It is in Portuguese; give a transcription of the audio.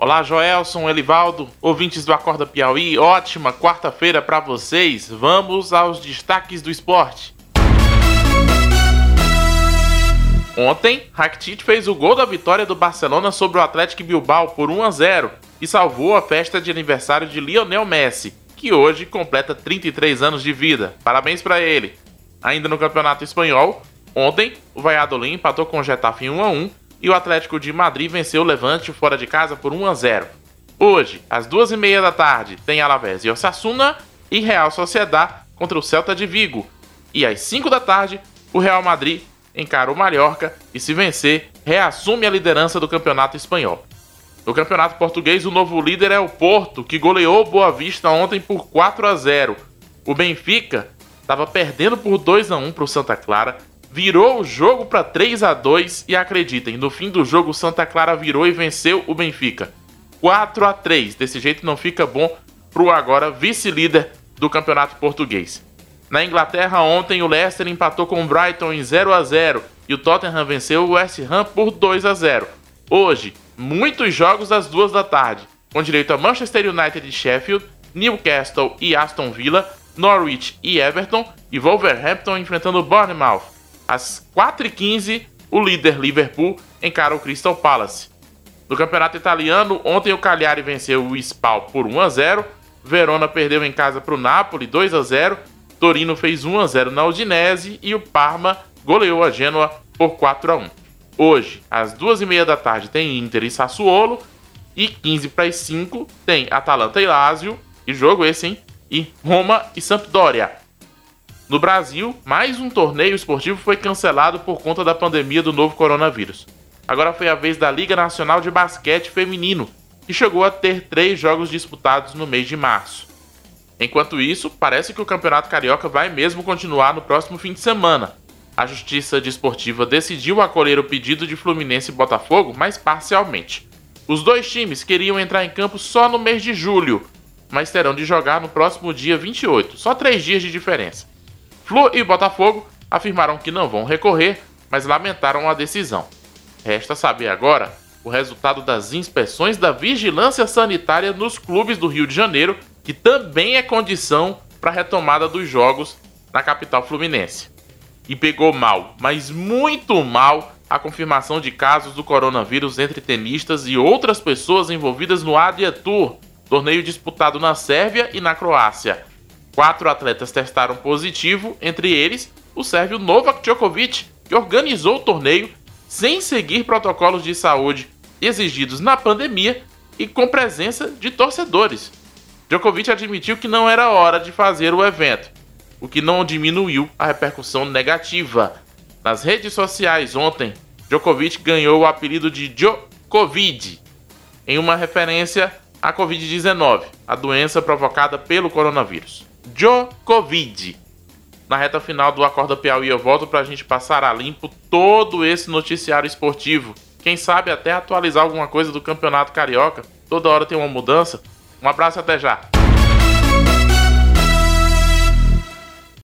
Olá, Joelson, Elivaldo, ouvintes do Acorda Piauí, ótima quarta-feira para vocês. Vamos aos destaques do esporte. Ontem, Rakitic fez o gol da vitória do Barcelona sobre o Atlético Bilbao por 1 a 0 e salvou a festa de aniversário de Lionel Messi, que hoje completa 33 anos de vida. Parabéns para ele. Ainda no Campeonato Espanhol, ontem o Valladolid empatou com o Getafe em 1 a 1 e o Atlético de Madrid venceu o Levante fora de casa por 1 a 0. Hoje, às duas e meia da tarde, tem Alavés e Osasuna e Real Sociedad contra o Celta de Vigo. E às 5 da tarde, o Real Madrid encara o Mallorca e, se vencer, reassume a liderança do Campeonato Espanhol. No Campeonato Português, o novo líder é o Porto, que goleou Boa Vista ontem por 4 a 0. O Benfica estava perdendo por 2 a 1 para o Santa Clara virou o jogo para 3 a 2 e acreditem, no fim do jogo Santa Clara virou e venceu o Benfica. 4 a 3. Desse jeito não fica bom pro agora vice-líder do Campeonato Português. Na Inglaterra ontem o Leicester empatou com o Brighton em 0 a 0 e o Tottenham venceu o West Ham por 2 a 0. Hoje, muitos jogos às duas da tarde, com direito a Manchester United e Sheffield, Newcastle e Aston Villa, Norwich e Everton e Wolverhampton enfrentando Bournemouth. Às 4h15, o líder Liverpool encara o Crystal Palace. No campeonato italiano, ontem o Cagliari venceu o Spal por 1 a 0, Verona perdeu em casa para o Napoli 2 a 0, Torino fez 1 a 0 na Udinese e o Parma goleou a Genoa por 4 a 1. Hoje, às 2h30 da tarde, tem Inter e Sassuolo e 15 para as 5 tem Atalanta e Lazio, e jogo esse, hein? E Roma e Sampdoria. No Brasil, mais um torneio esportivo foi cancelado por conta da pandemia do novo coronavírus. Agora foi a vez da Liga Nacional de Basquete Feminino, que chegou a ter três jogos disputados no mês de março. Enquanto isso, parece que o Campeonato Carioca vai mesmo continuar no próximo fim de semana. A Justiça Desportiva decidiu acolher o pedido de Fluminense e Botafogo, mas parcialmente. Os dois times queriam entrar em campo só no mês de julho, mas terão de jogar no próximo dia 28, só três dias de diferença. Flu e Botafogo afirmaram que não vão recorrer, mas lamentaram a decisão. Resta saber agora o resultado das inspeções da vigilância sanitária nos clubes do Rio de Janeiro, que também é condição para a retomada dos jogos na capital fluminense. E pegou mal, mas muito mal, a confirmação de casos do coronavírus entre tenistas e outras pessoas envolvidas no Adria Tour, torneio disputado na Sérvia e na Croácia. Quatro atletas testaram positivo, entre eles o sérvio Novak Djokovic, que organizou o torneio sem seguir protocolos de saúde exigidos na pandemia e com presença de torcedores. Djokovic admitiu que não era hora de fazer o evento, o que não diminuiu a repercussão negativa. Nas redes sociais ontem, Djokovic ganhou o apelido de Djokovic, em uma referência à Covid-19, a doença provocada pelo coronavírus. Djokovic. Na reta final do Acorda Piauí eu volto para a gente passar a limpo todo esse noticiário esportivo. Quem sabe até atualizar alguma coisa do Campeonato Carioca. Toda hora tem uma mudança. Um abraço até já.